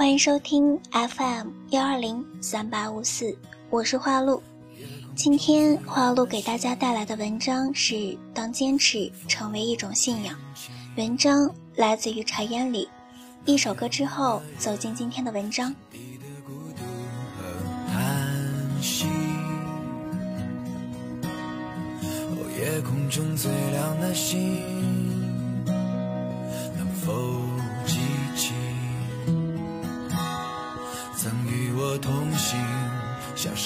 欢迎收听 FM 幺二零三八五四，我是花露。今天花露给大家带来的文章是《当坚持成为一种信仰》，文章来自于茶烟里。一首歌之后，走进今天的文章。夜空中最亮的星，能否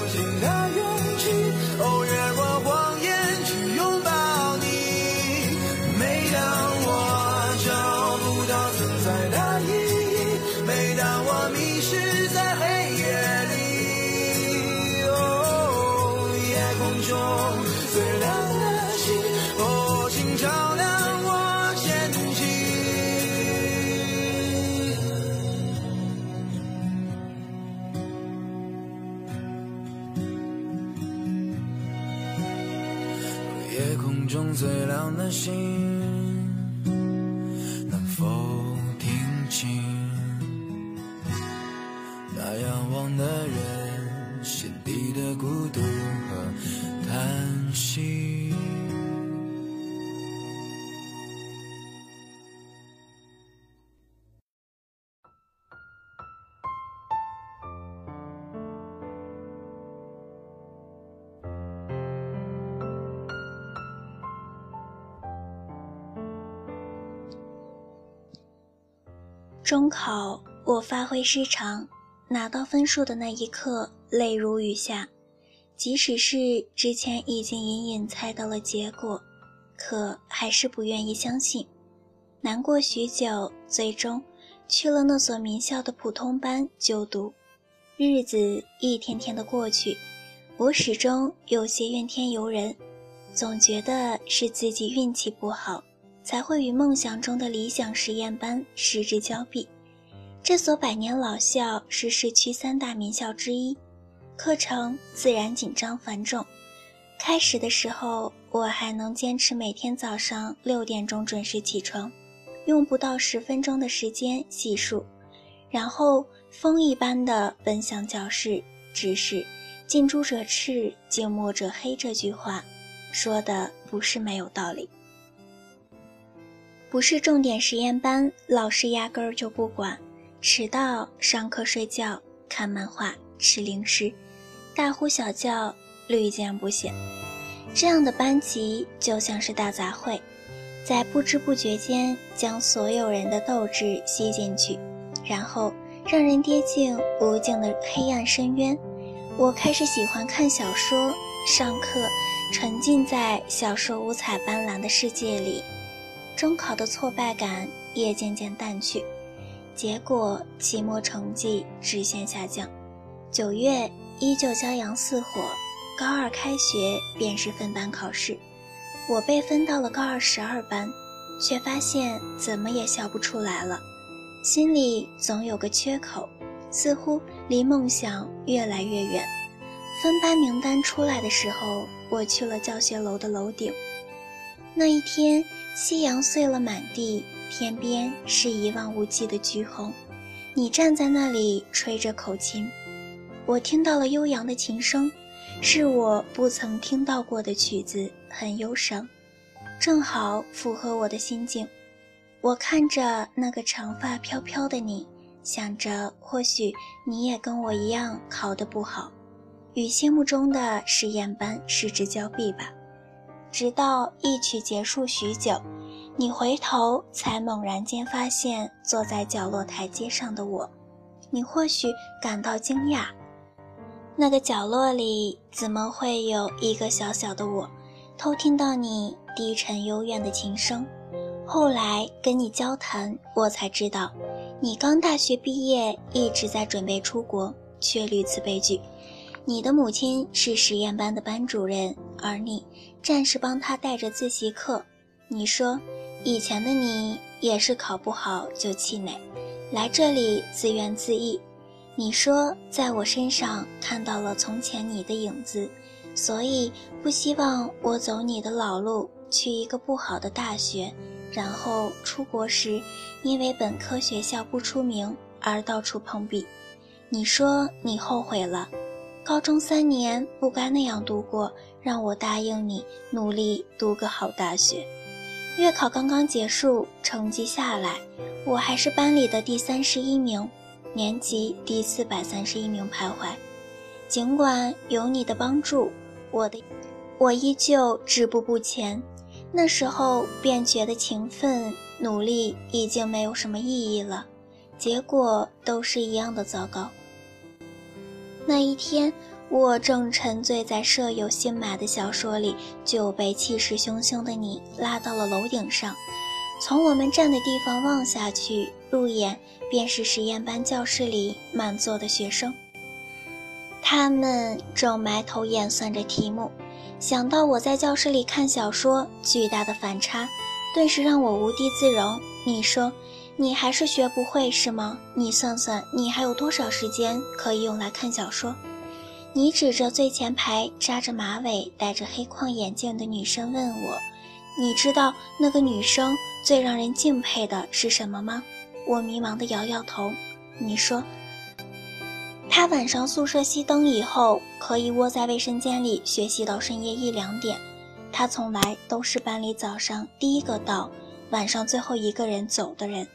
相信中最亮的星，中考我发挥失常，拿到分数的那一刻，泪如雨下。即使是之前已经隐隐猜到了结果，可还是不愿意相信。难过许久，最终去了那所名校的普通班就读。日子一天天的过去，我始终有些怨天尤人，总觉得是自己运气不好，才会与梦想中的理想实验班失之交臂。这所百年老校是市区三大名校之一，课程自然紧张繁重。开始的时候，我还能坚持每天早上六点钟准时起床，用不到十分钟的时间洗漱，然后风一般的奔向教室。只是“近朱者赤，近墨者黑”这句话，说的不是没有道理。不是重点实验班，老师压根儿就不管。迟到、上课睡觉、看漫画、吃零食，大呼小叫，屡见不鲜。这样的班级就像是大杂烩，在不知不觉间将所有人的斗志吸进去，然后让人跌进无尽的黑暗深渊。我开始喜欢看小说，上课沉浸在小说五彩斑斓的世界里。中考的挫败感也渐渐淡去，结果期末成绩直线下降。九月依旧骄阳似火，高二开学便是分班考试，我被分到了高二十二班，却发现怎么也笑不出来了，心里总有个缺口，似乎离梦想越来越远。分班名单出来的时候，我去了教学楼的楼顶。那一天，夕阳碎了满地，天边是一望无际的橘红。你站在那里吹着口琴，我听到了悠扬的琴声，是我不曾听到过的曲子，很忧伤，正好符合我的心境。我看着那个长发飘飘的你，想着或许你也跟我一样考得不好，与心目中的实验班失之交臂吧。直到一曲结束许久，你回头才猛然间发现坐在角落台阶上的我。你或许感到惊讶，那个角落里怎么会有一个小小的我，偷听到你低沉幽怨的琴声。后来跟你交谈，我才知道，你刚大学毕业，一直在准备出国，却屡次被拒。你的母亲是实验班的班主任，而你暂时帮他带着自习课。你说，以前的你也是考不好就气馁，来这里自怨自艾。你说，在我身上看到了从前你的影子，所以不希望我走你的老路，去一个不好的大学，然后出国时因为本科学校不出名而到处碰壁。你说你后悔了。高中三年不该那样度过，让我答应你努力读个好大学。月考刚刚结束，成绩下来，我还是班里的第三十一名，年级第四百三十一名徘徊。尽管有你的帮助，我的我依旧止步不前。那时候便觉得勤奋努力已经没有什么意义了，结果都是一样的糟糕。那一天，我正沉醉在舍友新买的小说里，就被气势汹汹的你拉到了楼顶上。从我们站的地方望下去，入眼便是实验班教室里满座的学生，他们正埋头演算着题目。想到我在教室里看小说，巨大的反差，顿时让我无地自容。你说。你还是学不会是吗？你算算，你还有多少时间可以用来看小说？你指着最前排扎着马尾、戴着黑框眼镜的女生问我：“你知道那个女生最让人敬佩的是什么吗？”我迷茫地摇摇头。你说：“她晚上宿舍熄灯以后，可以窝在卫生间里学习到深夜一两点。她从来都是班里早上第一个到，晚上最后一个人走的人。”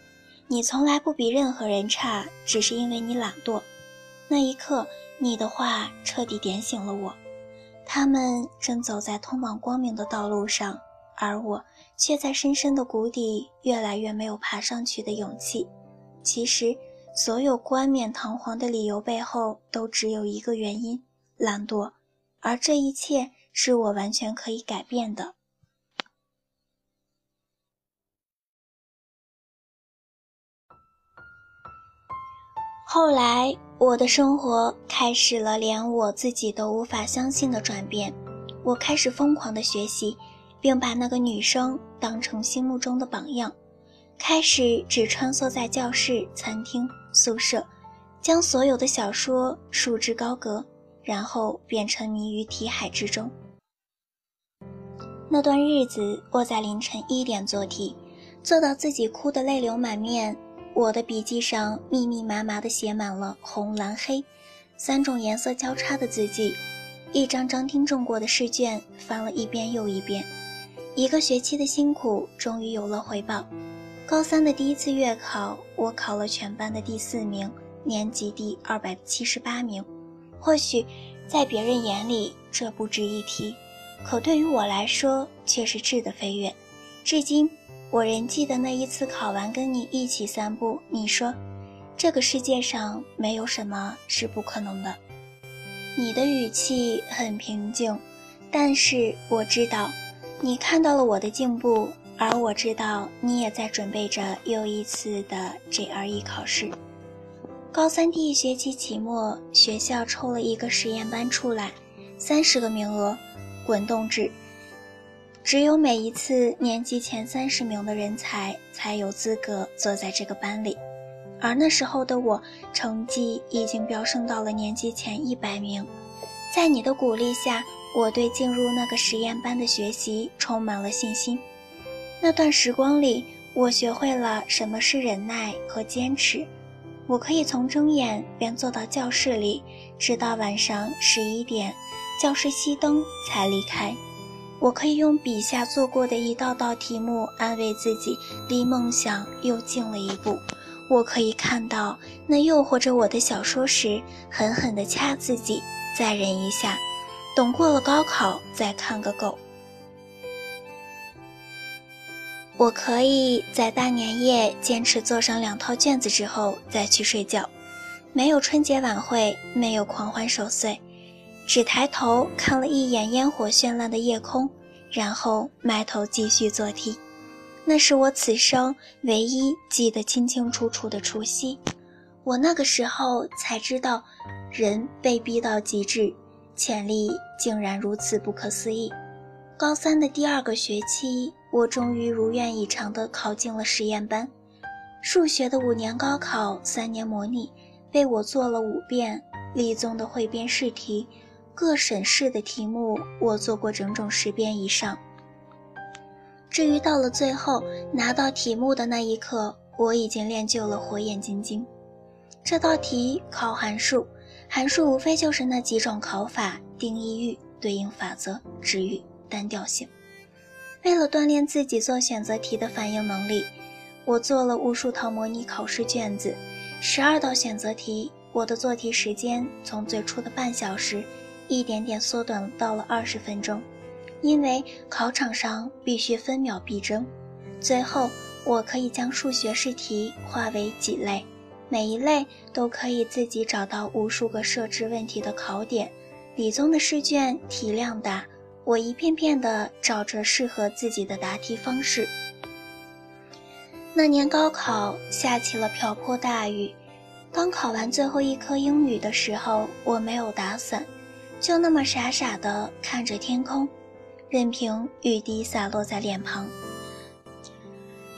你从来不比任何人差，只是因为你懒惰。那一刻，你的话彻底点醒了我。他们正走在通往光明的道路上，而我却在深深的谷底，越来越没有爬上去的勇气。其实，所有冠冕堂皇的理由背后，都只有一个原因：懒惰。而这一切是我完全可以改变的。后来，我的生活开始了连我自己都无法相信的转变。我开始疯狂的学习，并把那个女生当成心目中的榜样。开始只穿梭在教室、餐厅、宿舍，将所有的小说束之高阁，然后便沉迷于题海之中。那段日子，我在凌晨一点做题，做到自己哭得泪流满面。我的笔记上密密麻麻地写满了红、蓝、黑三种颜色交叉的字迹，一张张订正过的试卷翻了一遍又一遍。一个学期的辛苦终于有了回报。高三的第一次月考，我考了全班的第四名，年级第二百七十八名。或许在别人眼里这不值一提，可对于我来说却是质的飞跃。至今，我仍记得那一次考完跟你一起散步，你说：“这个世界上没有什么是不可能的。”你的语气很平静，但是我知道。你看到了我的进步，而我知道你也在准备着又一次的 GRE 考试。高三第一学期期末，学校抽了一个实验班出来，三十个名额，滚动制，只有每一次年级前三十名的人才才有资格坐在这个班里。而那时候的我，成绩已经飙升到了年级前一百名，在你的鼓励下。我对进入那个实验班的学习充满了信心。那段时光里，我学会了什么是忍耐和坚持。我可以从睁眼便坐到教室里，直到晚上十一点，教室熄灯才离开。我可以用笔下做过的一道道题目安慰自己，离梦想又近了一步。我可以看到那诱惑着我的小说时，狠狠地掐自己，再忍一下。等过了高考再看个够。我可以在大年夜坚持做上两套卷子之后再去睡觉，没有春节晚会，没有狂欢守岁，只抬头看了一眼烟火绚烂的夜空，然后埋头继续做题。那是我此生唯一记得清清楚楚的除夕。我那个时候才知道，人被逼到极致。潜力竟然如此不可思议！高三的第二个学期，我终于如愿以偿地考进了实验班。数学的五年高考、三年模拟，被我做了五遍；理综的汇编试题，各省市的题目，我做过整整十遍以上。至于到了最后拿到题目的那一刻，我已经练就了火眼金睛。这道题考函数。函数无非就是那几种考法：定义域、对应法则、值域、单调性。为了锻炼自己做选择题的反应能力，我做了无数套模拟考试卷子，十二道选择题。我的做题时间从最初的半小时，一点点缩短到了二十分钟，因为考场上必须分秒必争。最后，我可以将数学试题划为几类。每一类都可以自己找到无数个设置问题的考点。理综的试卷题量大，我一片片地找着适合自己的答题方式。那年高考下起了瓢泼大雨，刚考完最后一科英语的时候，我没有打伞，就那么傻傻地看着天空，任凭雨滴洒落在脸庞。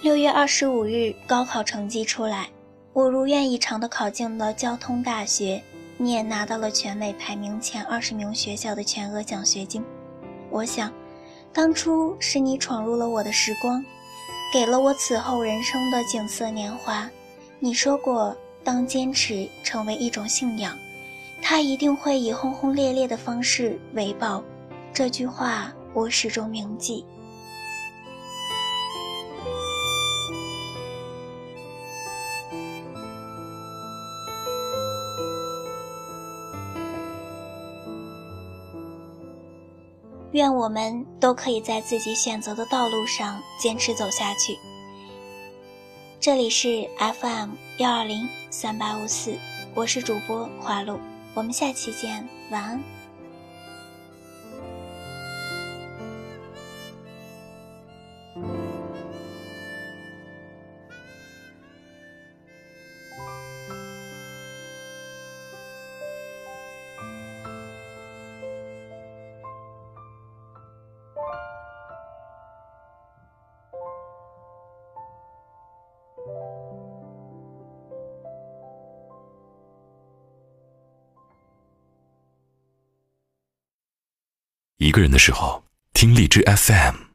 六月二十五日，高考成绩出来。我如愿以偿地考进了交通大学，你也拿到了全美排名前二十名学校的全额奖学金。我想，当初是你闯入了我的时光，给了我此后人生的景色年华。你说过，当坚持成为一种信仰，他一定会以轰轰烈烈的方式为报。这句话我始终铭记。愿我们都可以在自己选择的道路上坚持走下去。这里是 FM 幺二零三八五四，我是主播华露，我们下期见，晚安。一个人的时候，听荔枝 FM。